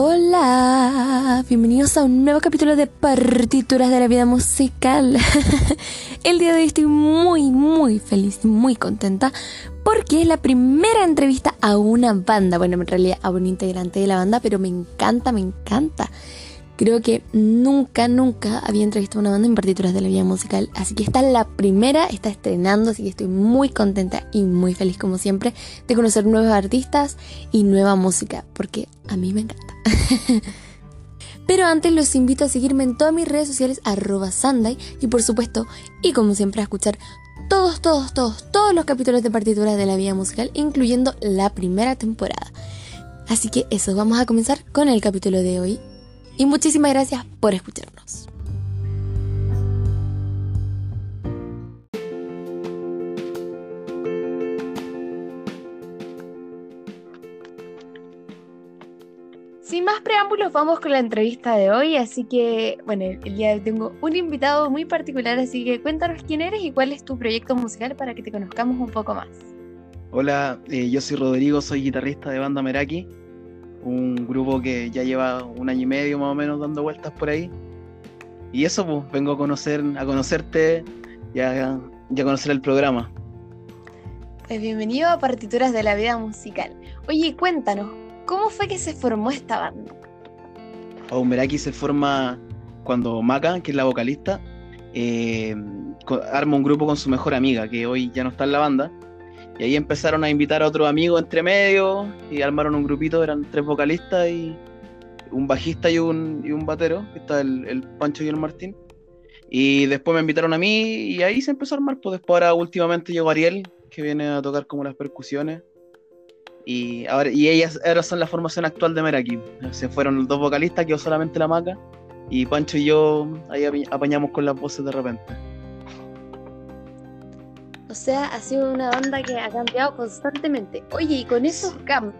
Hola, bienvenidos a un nuevo capítulo de Partituras de la Vida Musical. El día de hoy estoy muy, muy feliz y muy contenta porque es la primera entrevista a una banda, bueno, en realidad a un integrante de la banda, pero me encanta, me encanta. Creo que nunca, nunca había entrevistado a una banda en partituras de la vida musical. Así que esta es la primera, está estrenando, así que estoy muy contenta y muy feliz como siempre de conocer nuevos artistas y nueva música, porque a mí me encanta. Pero antes los invito a seguirme en todas mis redes sociales arroba Sunday y por supuesto, y como siempre a escuchar todos, todos, todos, todos los capítulos de partituras de la vida musical, incluyendo la primera temporada. Así que eso, vamos a comenzar con el capítulo de hoy y muchísimas gracias por escucharnos. Sin más preámbulos, vamos con la entrevista de hoy. Así que, bueno, el día de hoy tengo un invitado muy particular, así que cuéntanos quién eres y cuál es tu proyecto musical para que te conozcamos un poco más. Hola, eh, yo soy Rodrigo, soy guitarrista de banda Meraki un grupo que ya lleva un año y medio más o menos dando vueltas por ahí. Y eso, pues, vengo a conocer, a conocerte y a, conocer el programa. Pues bienvenido a Partituras de la Vida Musical. Oye, cuéntanos, ¿cómo fue que se formó esta banda? Oh, Meraki se forma cuando Maca, que es la vocalista, eh, arma un grupo con su mejor amiga, que hoy ya no está en la banda, y ahí empezaron a invitar a otros amigos entre medio y armaron un grupito, eran tres vocalistas y un bajista y un, y un batero, que está el, Pancho y el Martín. Y después me invitaron a mí y ahí se empezó a armar. Pues después ahora últimamente llegó Ariel, que viene a tocar como las percusiones. Y ahora y ellas son la formación actual de Meraki. Se fueron los dos vocalistas, quedó solamente la maca. Y Pancho y yo ahí apañamos con las voces de repente. O sea, ha sido una banda que ha cambiado constantemente. Oye, y con esos cambios,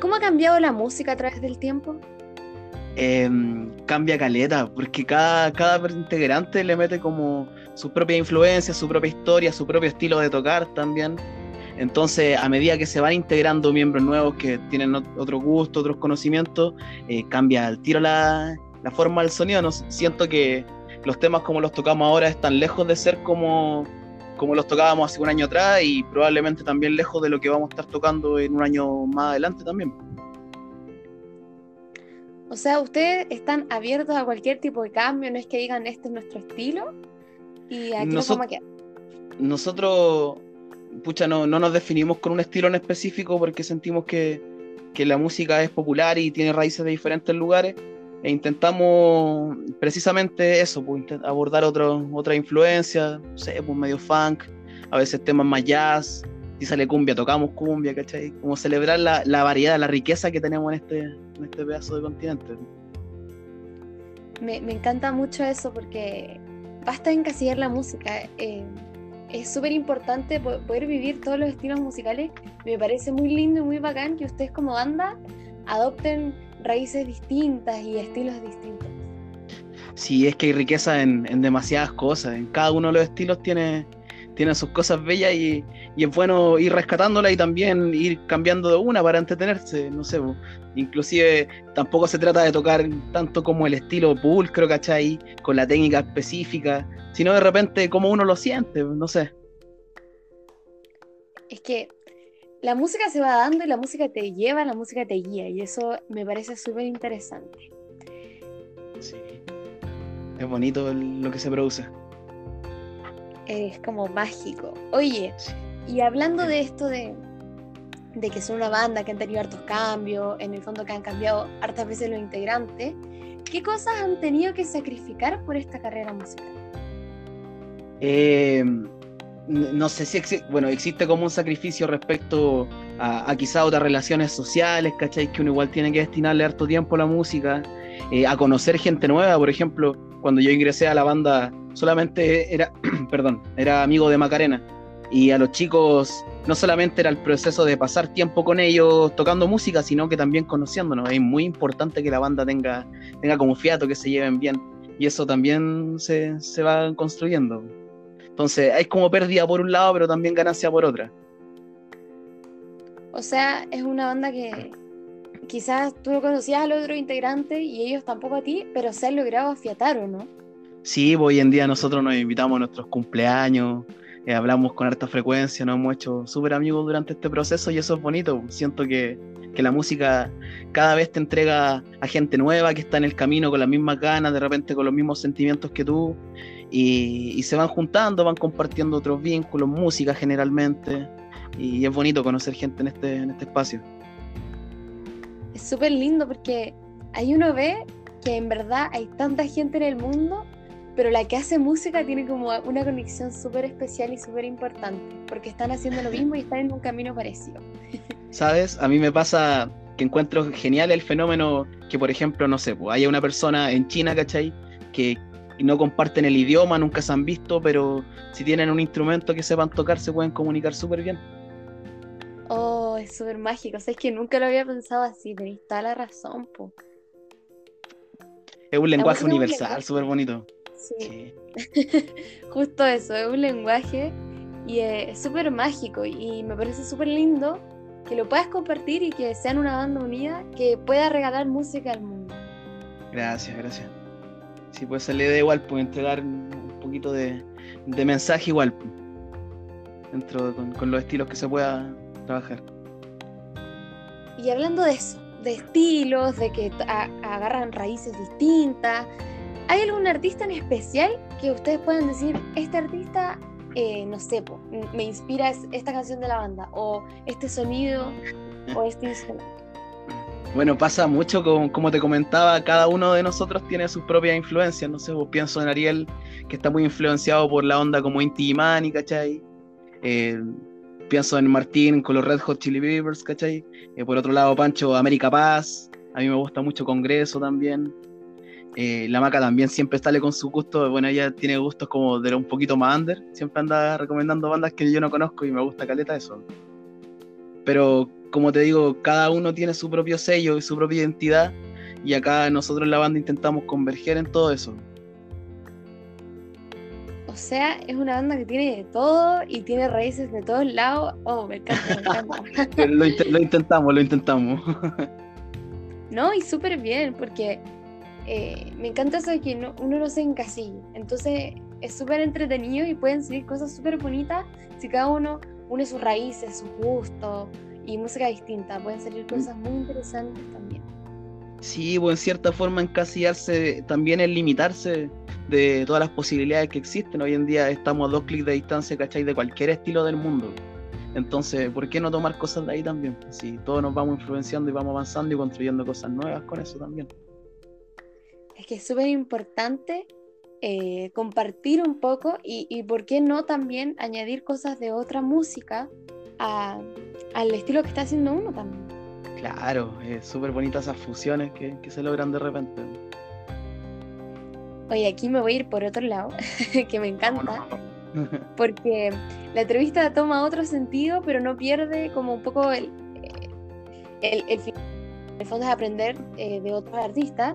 ¿cómo ha cambiado la música a través del tiempo? Em, cambia caleta, porque cada, cada integrante le mete como su propia influencia, su propia historia, su propio estilo de tocar también. Entonces, a medida que se van integrando miembros nuevos que tienen otro gusto, otros conocimientos, eh, cambia el tiro la, la forma del sonido. No, siento que los temas como los tocamos ahora están lejos de ser como, como los tocábamos hace un año atrás y probablemente también lejos de lo que vamos a estar tocando en un año más adelante también. O sea, ustedes están abiertos a cualquier tipo de cambio, no es que digan este es nuestro estilo y aquí nos vamos a quedar. Nosotros, pucha, no, no nos definimos con un estilo en específico porque sentimos que, que la música es popular y tiene raíces de diferentes lugares e intentamos precisamente eso, pues, abordar otra influencia, no sé, pues medio funk, a veces temas más jazz, si sale cumbia, tocamos cumbia, ¿cachai? Como celebrar la, variedad, la riqueza que tenemos en este, en este pedazo de continente. Me, me encanta mucho eso porque basta encasillar la música. Eh, es súper importante poder vivir todos los estilos musicales. Me parece muy lindo y muy bacán que ustedes como banda adopten raíces distintas y estilos distintos. Sí, es que hay riqueza en, demasiadas cosas. En cada uno de los estilos tiene, tiene sus cosas bellas y, es bueno ir rescatándola y también ir cambiando de una para entretenerse. No sé, inclusive tampoco se trata de tocar tanto como el estilo pulcro, ¿cachai? Con la técnica específica, sino de repente como uno lo siente, no sé. Es que la música se va dando y la música te lleva, la música te guía y eso me parece súper interesante. Sí, es bonito lo que se produce. Es como mágico. Oye, y hablando de esto de, de que son una banda que han tenido hartos cambios, en el fondo que han cambiado hartas veces los integrantes, ¿qué cosas han tenido que sacrificar por esta carrera musical? Eh, no sé si existe, bueno, existe como un sacrificio respecto a, quizá otras relaciones sociales, ¿cachai? Que uno igual tiene que destinarle harto tiempo a la música, eh, a conocer gente nueva, por ejemplo, cuando yo ingresé a la banda solamente era, perdón, era amigo de Macarena y a los chicos no solamente era el proceso de pasar tiempo con ellos tocando música, sino que también conociéndonos. Es muy importante que la banda tenga, tenga como fiato, que se lleven bien y eso también se, se va construyendo. Entonces, hay como pérdida por un lado, pero también ganancia por otra. O sea, es una banda que, quizás tú no conocías al otro integrante y ellos tampoco a ti, pero se han logrado afiatar, ¿o no? Sí, pues, hoy en día nosotros nos invitamos a nuestros cumpleaños, eh, hablamos con harta frecuencia, nos hemos hecho súper amigos durante este proceso y eso es bonito. Siento que, que, la música cada vez te entrega a gente nueva que está en el camino con las mismas ganas, de repente con los mismos sentimientos que tú, y, y se van juntando, van compartiendo otros vínculos, música generalmente, y es bonito conocer gente en este, en este espacio. Es súper lindo porque ahí uno ve que en verdad hay tanta gente en el mundo pero la que hace música tiene como una conexión súper especial y súper importante, porque están haciendo lo mismo y están en un camino parecido. ¿Sabes? A mí me pasa que encuentro genial el fenómeno que, por ejemplo, no sé, pues, haya una persona en China, ¿cachai? Que no comparten el idioma, nunca se han visto, pero si tienen un instrumento que sepan tocar, se pueden comunicar súper bien. Oh, es súper mágico. O sea, es que nunca lo había pensado así, tenéis toda la razón, po. Es un lenguaje universal, súper bonito. Sí. Justo eso, es un lenguaje y es súper mágico y me parece súper lindo que lo puedas compartir y que sean una banda unida que pueda regalar música al mundo. Gracias, gracias. Sí, pues se le da igual, pues entregar un poquito de, mensaje igual, pues, dentro con, con los estilos que se pueda trabajar. Y hablando de eso, de estilos, de que agarran raíces distintas, ¿Hay algún artista en especial que ustedes puedan decir, este artista, eh, no sé, me inspira esta canción de la banda, o este sonido, o este instrumento? Bueno, pasa mucho, como te comentaba, cada uno de nosotros tiene sus propias influencias. No sé, vos pienso en Ariel, que está muy influenciado por la onda como Inti Imani, ¿cachai? Eh, pienso en Martín con los Red Hot Chili Peppers, ¿cachai? Eh, por otro lado, Pancho, América Paz. A mí me gusta mucho Congreso también. Eh, la Maca también siempre sale con su gusto, bueno, ella tiene gustos como de un poquito más under, siempre anda recomendando bandas que yo no conozco y me gusta caleta eso. Pero como te digo, cada uno tiene su propio sello y su propia identidad y acá nosotros en la banda intentamos converger en todo eso. O sea, es una banda que tiene de todo y tiene raíces de todos lados. Oh, me encanta, me encanta. lo, lo intentamos, lo intentamos. no, y súper bien, porque eh, me encanta eso de que uno no se encasille. Entonces es súper entretenido y pueden salir cosas súper bonitas si cada uno une sus raíces, sus gustos y música distinta. Pueden salir cosas muy interesantes también. Sí, pues en cierta forma encasillarse también es limitarse de todas las posibilidades que existen. Hoy en día estamos a dos clics de distancia, ¿cachai? De cualquier estilo del mundo. Entonces, ¿por qué no tomar cosas de ahí también? Si todos nos vamos influenciando y vamos avanzando y construyendo cosas nuevas con eso también es que es súper importante eh, compartir un poco y, por qué no también añadir cosas de otra música al estilo que está haciendo uno también. Claro, es súper bonitas esas fusiones que, se logran de repente. Oye, aquí me voy a ir por otro lado, que me encanta, porque la entrevista toma otro sentido, pero no pierde como un poco el, el, el, fondo de aprender eh, de otros artistas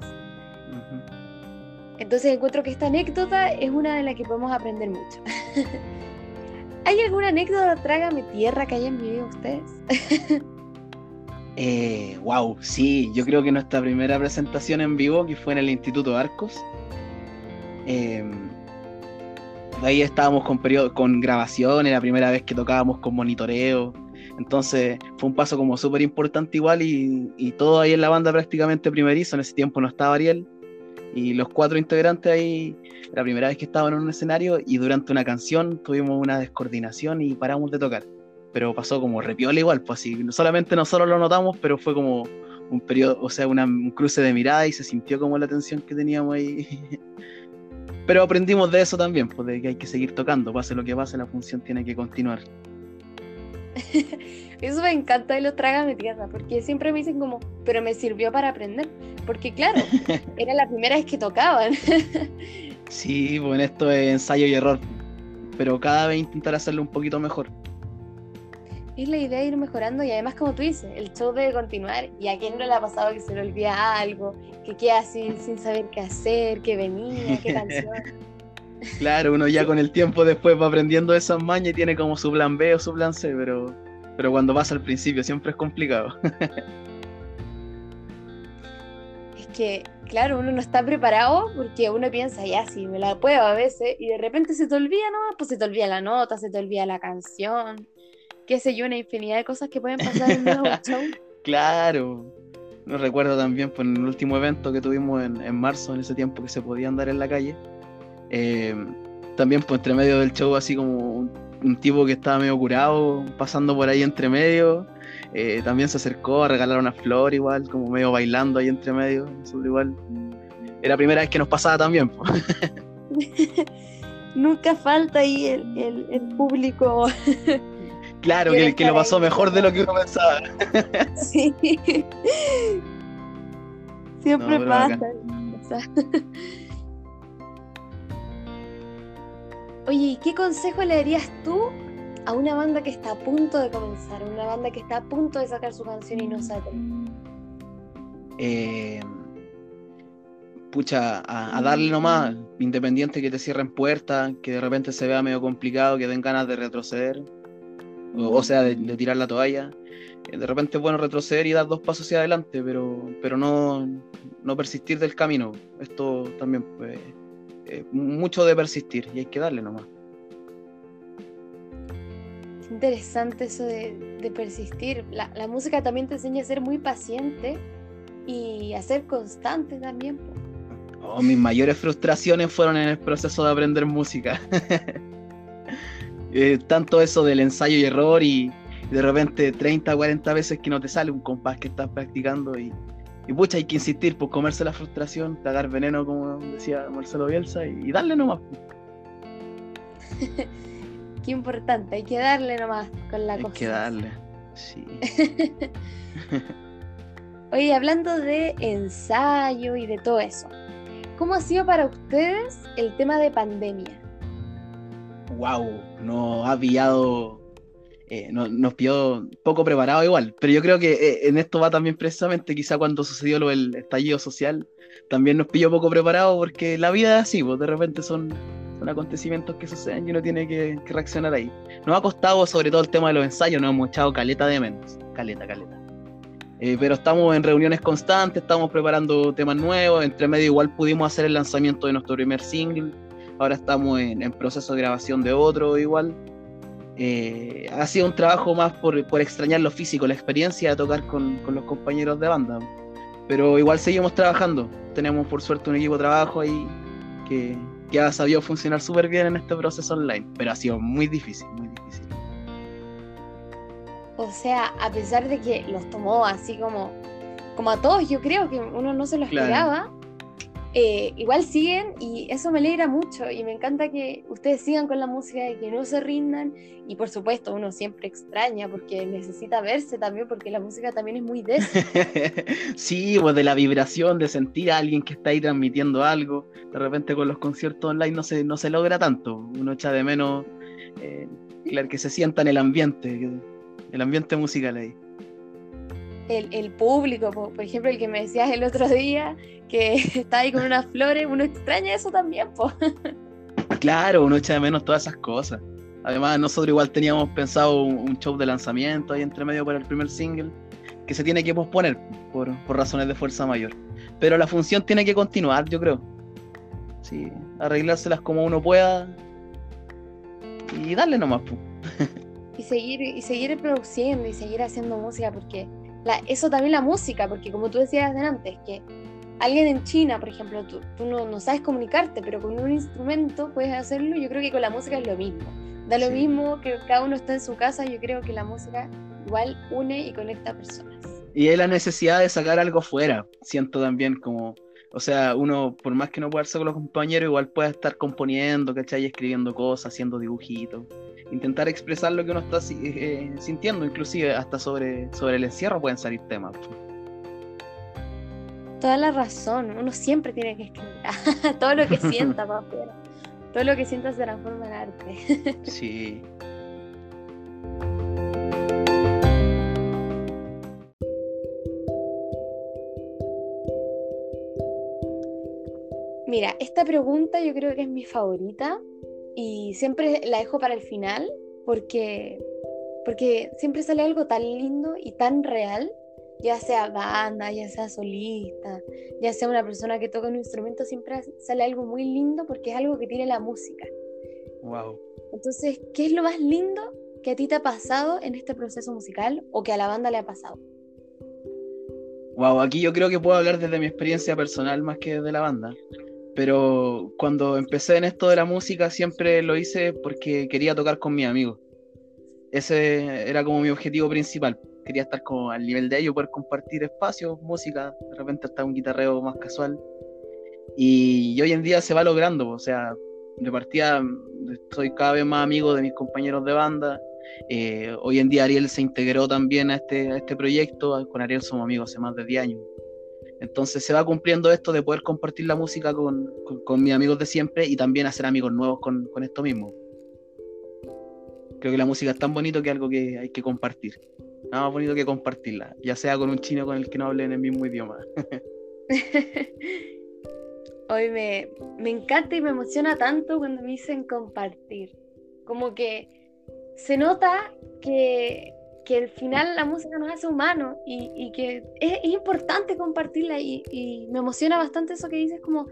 entonces encuentro que esta anécdota es una de las que podemos aprender mucho. ¿Hay alguna anécdota Trágame Tierra que hayan vivido ustedes? eh, wow, sí, yo creo que nuestra primera presentación en vivo, que fue en el Instituto Arcos, em, ahí estábamos con, periodo, con grabaciones, la primera vez que tocábamos con monitoreo, entonces fue un paso como súper importante igual y, y, todo ahí en la banda prácticamente primerizo, en ese tiempo no estaba Ariel, y los cuatro integrantes ahí, la primera vez que estaban en un escenario y durante una canción tuvimos una descoordinación y paramos de tocar. Pero pasó como repiola igual, pues así, solamente nosotros lo notamos, pero fue como un periodo, o sea, un cruce de mirada y se sintió como la tensión que teníamos ahí. pero aprendimos de eso también, pues de que hay que seguir tocando, pase lo que pase, la función tiene que continuar. Eso me encanta y lo traga mi tierra, porque siempre me dicen como, pero me sirvió para aprender. Porque claro, era la primera vez que tocaban. sí, bueno, esto es ensayo y error. Pero cada vez intentar hacerlo un poquito mejor. Es la idea de ir mejorando y además como tú dices, el show debe continuar y a quién no le ha pasado que se le olvida algo, que queda así sin saber qué hacer, qué venía, qué canción. Claro, uno ya con el tiempo después va aprendiendo esas mañas y tiene como su plan B o su plan C, pero, pero cuando pasa al principio siempre es complicado. que, claro, uno no está preparado porque uno piensa, ya, sí, me la puedo a veces, y de repente se te olvida nomás, pues se te olvida la nota, se te olvida la canción, qué sé yo, una infinidad de cosas que pueden pasar en un show. Claro. No recuerdo también pues, en el último evento que tuvimos en, en, marzo, en ese tiempo que se podía andar en la calle. Eh, también pues entre medio del show así como un, un, tipo que estaba medio curado, pasando por ahí entre medio, eh, también se acercó a regalar una flor igual, como medio bailando ahí entre medio. Eso igual. Era la primera vez que nos pasaba también. Nunca falta ahí el, el, el público. Claro, que, que lo pasó mejor de lo que uno pensaba. Sí. Siempre No, pasa. Oye, ¿y qué consejo le darías tú a una banda que está a punto de comenzar? Una banda que está a punto de sacar su canción y no sabe cómo. Eh, pucha, a, a darle nomás, independiente que te cierren puertas, que de repente se vea medio complicado, que den ganas de retroceder, o, o sea, de, de tirar la toalla. Eh, De repente es bueno retroceder y dar dos pasos hacia adelante, pero, pero no, no persistir del camino. Esto también, pues, eh, mucho de persistir y hay que darle nomás. Es interesante eso de, de persistir. La, la música también te enseña a ser muy paciente y a ser constante también. Oh, mis mayores frustraciones fueron en el proceso de aprender música. Eh, tanto eso del ensayo y error y de repente 30, 40 veces que no te sale un compás que estás practicando y, y pucha, hay que insistir por comerse la frustración, tragar veneno, como decía Marcelo Bielsa, y, y darle nomás. Qué importante, hay que darle nomás con la Hay cosa. que darle. Sí. Oye, hablando de ensayo y de todo eso, ¿cómo ha sido para ustedes el tema de pandemia? wow, nos ha pillado, eh, no- nos pilló poco preparado igual, pero yo creo que eh, en esto va también precisamente, quizá cuando sucedió lo del estallido social, también nos pilló poco preparado porque la vida es así, pues de repente son, son acontecimientos que suceden y uno tiene que, que reaccionar ahí. Nos ha costado sobre todo el tema de los ensayos, nos hemos echado caleta de menos, caleta, caleta. Eh, pero estamos en reuniones constantes, estamos preparando temas nuevos, entre medio igual pudimos hacer el lanzamiento de nuestro primer single, ahora estamos en, en proceso de grabación de otro igual. Eh, ha sido un trabajo más por, por extrañar lo físico, la experiencia de tocar con, con los compañeros de banda. Pero igual seguimos trabajando. Tenemos por suerte un equipo de trabajo ahí que, que ha sabido funcionar súper bien en este proceso online. Pero ha sido muy difícil, muy difícil. O sea, a pesar de que los tomó así como, como a todos, yo creo que uno no se lo Claro. Eh, igual siguen y eso me alegra mucho y me encanta que ustedes sigan con la música y que no se rindan y por supuesto uno siempre extraña porque necesita verse también porque la música también es muy de sí, pues de la vibración, de sentir a alguien que está ahí transmitiendo algo. De repente con los conciertos online no se, no se logra tanto. Uno echa de menos eh, claro, que se sienta en el ambiente, el ambiente musical ahí. El, el público, po- por ejemplo, el que me decías el otro día, que está ahí con unas flores, uno extraña eso también, po. Claro, uno echa de menos todas esas cosas. Además, nosotros igual teníamos pensado un, un show de lanzamiento ahí entre medio para el primer single, que se tiene que posponer por, por razones de fuerza mayor. Pero la función tiene que continuar, yo creo. Sí, arreglárselas como uno pueda y darle nomás. pu. Y seguir, y seguir produciendo y seguir haciendo música, porque la, eso también la música, porque como tú decías antes, que alguien en China, por ejemplo, tú, tú no, no sabes comunicarte, pero con un instrumento puedes hacerlo, yo creo que con la música es lo mismo. Da lo Sí. mismo que cada uno está en su casa, yo creo que la música igual une y conecta a personas. Y es la necesidad de sacar algo fuera, siento también como, o sea, uno por más que no pueda hacer con los compañeros, igual puede estar componiendo, ¿cachai? Escribiendo cosas, haciendo dibujitos, intentar expresar lo que uno está eh, sintiendo, inclusive hasta sobre, sobre el encierro pueden salir temas. Toda la razón, uno siempre tiene que escribir todo lo que sienta para afuera. Todo lo que sienta se transforma en arte. Sí. Mira, esta pregunta yo creo que es mi favorita y siempre la dejo para el final porque, porque siempre sale algo tan lindo y tan real ya sea banda, ya sea solista, ya sea una persona que toca un instrumento, siempre sale algo muy lindo porque es algo que tiene la música. Wow. Entonces, ¿qué es lo más lindo que a ti te ha pasado en este proceso musical o que a la banda le ha pasado? Wow, aquí yo creo que puedo hablar desde mi experiencia personal más que de la banda. Pero cuando empecé en esto de la música siempre lo hice porque quería tocar con mis amigos. Ese era como mi objetivo principal. Quería estar al nivel de ellos, poder compartir espacios, música, de repente hasta un guitarreo más casual. Y, hoy en día se va logrando, o sea, de partida soy cada vez más amigo de mis compañeros de banda. Eh, hoy en día Ariel se integró también a este, a este proyecto. Con Ariel somos amigos hace más de 10 años. Entonces se va cumpliendo esto de poder compartir la música con, con, mis amigos de siempre y también hacer amigos nuevos con, con, esto mismo. Creo que la música es tan bonito que algo que hay que compartir. Nada más bonito que compartirla, ya sea con un chino con el que no hable en el mismo idioma. Hoy me, me encanta y me emociona tanto cuando me dicen compartir. Como que se nota que, que al final la música nos hace humanos y, que es, importante compartirla y, me emociona bastante eso que dices como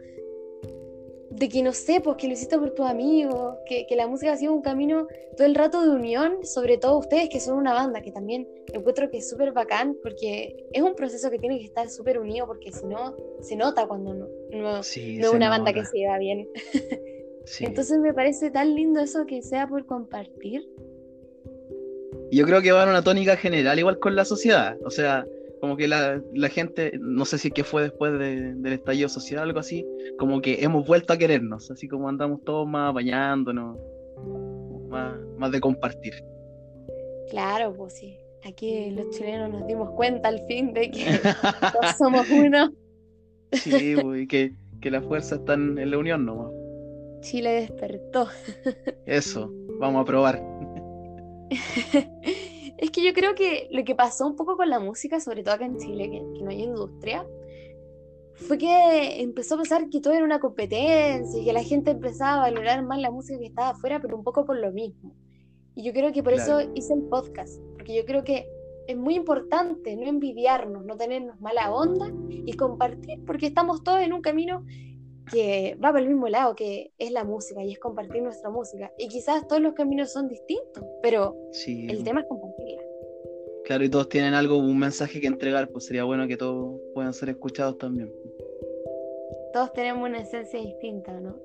de que no sé, pues que lo hiciste por tus amigos, que, la música ha sido un camino todo el rato de unión, sobre todo ustedes que son una banda, que también encuentro que es súper bacán, porque es un proceso que tiene que estar súper unido, porque si no, se nota cuando no, no, es una banda que se lleva bien. Entonces me parece tan lindo eso que sea por compartir yo creo que va en una tónica general, igual con la sociedad. O sea, como que la, gente, no sé si es que fue después del estallido social o algo así, como que hemos vuelto a querernos, así como andamos todos más bañándonos, más, más de compartir. Claro, pues sí. Aquí los chilenos nos dimos cuenta al fin de que todos somos uno. Sí, pues, y que, que la fuerza está en la unión nomás. Chile despertó. Eso, vamos a probar. es que yo creo que lo que pasó un poco con la música, sobre todo acá en Chile, que, no hay industria, fue que empezó a pasar que todo era una competencia y que la gente empezaba a valorar más la música que estaba afuera, pero un poco con lo mismo. Y yo creo que por eso hice el podcast, porque yo creo que es muy importante no envidiarnos, no tenernos mala onda y compartir, porque estamos todos en un camino que va por el mismo lado, que es la música y es compartir nuestra música. Y quizás todos los caminos son distintos, pero el tema es compartirla. Claro, y todos tienen algo, un mensaje que entregar, pues sería bueno que todos puedan ser escuchados también. Todos tenemos una esencia distinta, ¿no?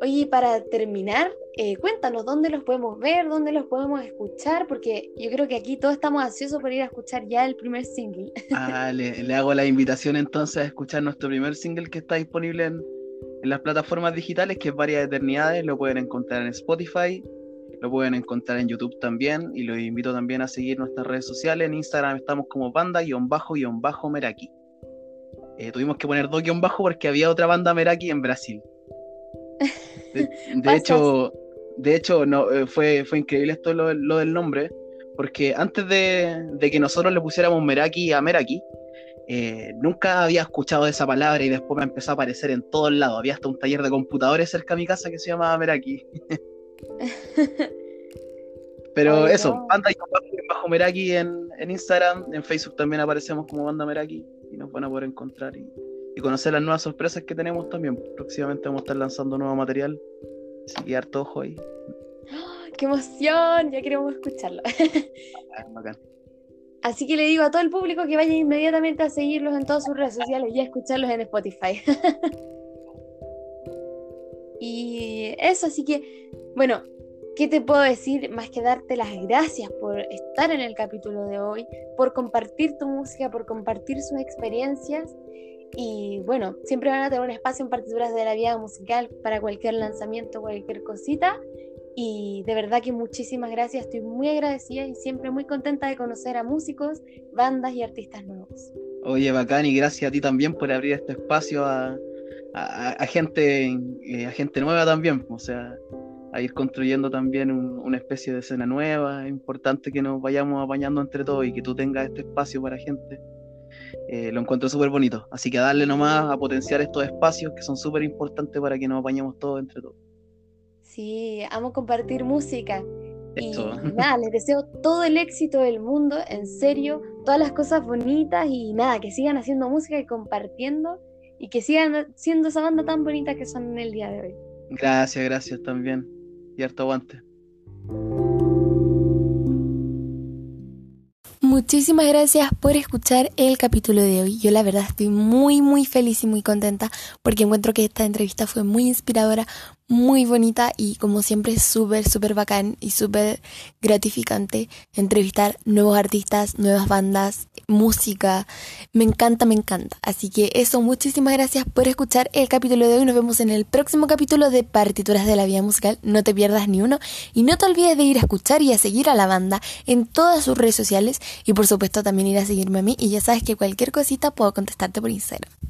Oye, para terminar, eh, cuéntanos dónde los podemos ver, dónde los podemos escuchar, porque yo creo que aquí todos estamos ansiosos por ir a escuchar ya el primer single. Ah, le, hago la invitación entonces a escuchar nuestro primer single que está disponible en, las plataformas digitales, que es Varias Eternidades, lo pueden encontrar en Spotify, lo pueden encontrar en YouTube también, y los invito también a seguir nuestras redes sociales, en Instagram estamos como banda-meraki. Eh, tuvimos que poner dos guion bajo porque había otra banda Meraki en Brasil. De, hecho, de hecho no, eh, fue, fue increíble esto lo, del nombre, porque antes de, que nosotros le pusiéramos Meraki a Meraki, eh, nunca había escuchado esa palabra y después me empezó a aparecer en todos lados. Había hasta un taller de computadores cerca de mi casa que se llamaba Meraki. Pero eso, banda y bajo Meraki en, en, Instagram, en Facebook también aparecemos como banda Meraki y nos van a poder encontrar. Y, y conocer las nuevas sorpresas que tenemos también. Próximamente vamos a estar lanzando nuevo material. Que harto ojo ahí. ¡Qué emoción! Ya queremos escucharlo. Así que le digo a todo el público que vaya inmediatamente a seguirlos en todas sus redes sociales y a escucharlos en Spotify. y eso, así que, bueno, ¿qué te puedo decir más que darte las gracias por estar en el capítulo de hoy, por compartir tu música, por compartir sus experiencias y bueno, siempre van a tener un espacio en partituras de la vida musical para cualquier lanzamiento, cualquier cosita. Y de verdad que muchísimas gracias, estoy muy agradecida y siempre muy contenta de conocer a músicos, bandas y artistas nuevos. Oye, bacán, y gracias a ti también por abrir este espacio a, a, gente, eh, a gente nueva también, o sea, a ir construyendo también una especie de escena nueva. Es importante que nos vayamos apañando entre todos y que tú tengas este espacio para gente eh, lo encuentro súper bonito. Así que darle nomás a potenciar estos espacios que son súper importantes para que nos apañemos todos entre todos. Sí, amo compartir música Y nada, les deseo todo el éxito del mundo, en serio, todas las cosas bonitas y nada, que sigan haciendo música y compartiendo y que sigan siendo esa banda tan bonita que son en el día de hoy. Gracias, gracias también. Y harto aguante. Muchísimas gracias por escuchar el capítulo de hoy. Yo la verdad estoy muy muy feliz y muy contenta porque encuentro que esta entrevista fue muy inspiradora, muy bonita y como siempre súper, súper bacán y súper gratificante entrevistar nuevos artistas, nuevas bandas, música. Me encanta, me encanta. Así que eso, muchísimas gracias por escuchar el capítulo de hoy. Nos vemos en el próximo capítulo de Partituras de la Vida Musical. No te pierdas ni uno y no te olvides de ir a escuchar y a seguir a la banda en todas sus redes sociales y por supuesto también ir a seguirme a mí y ya sabes que cualquier cosita puedo contestarte por Instagram.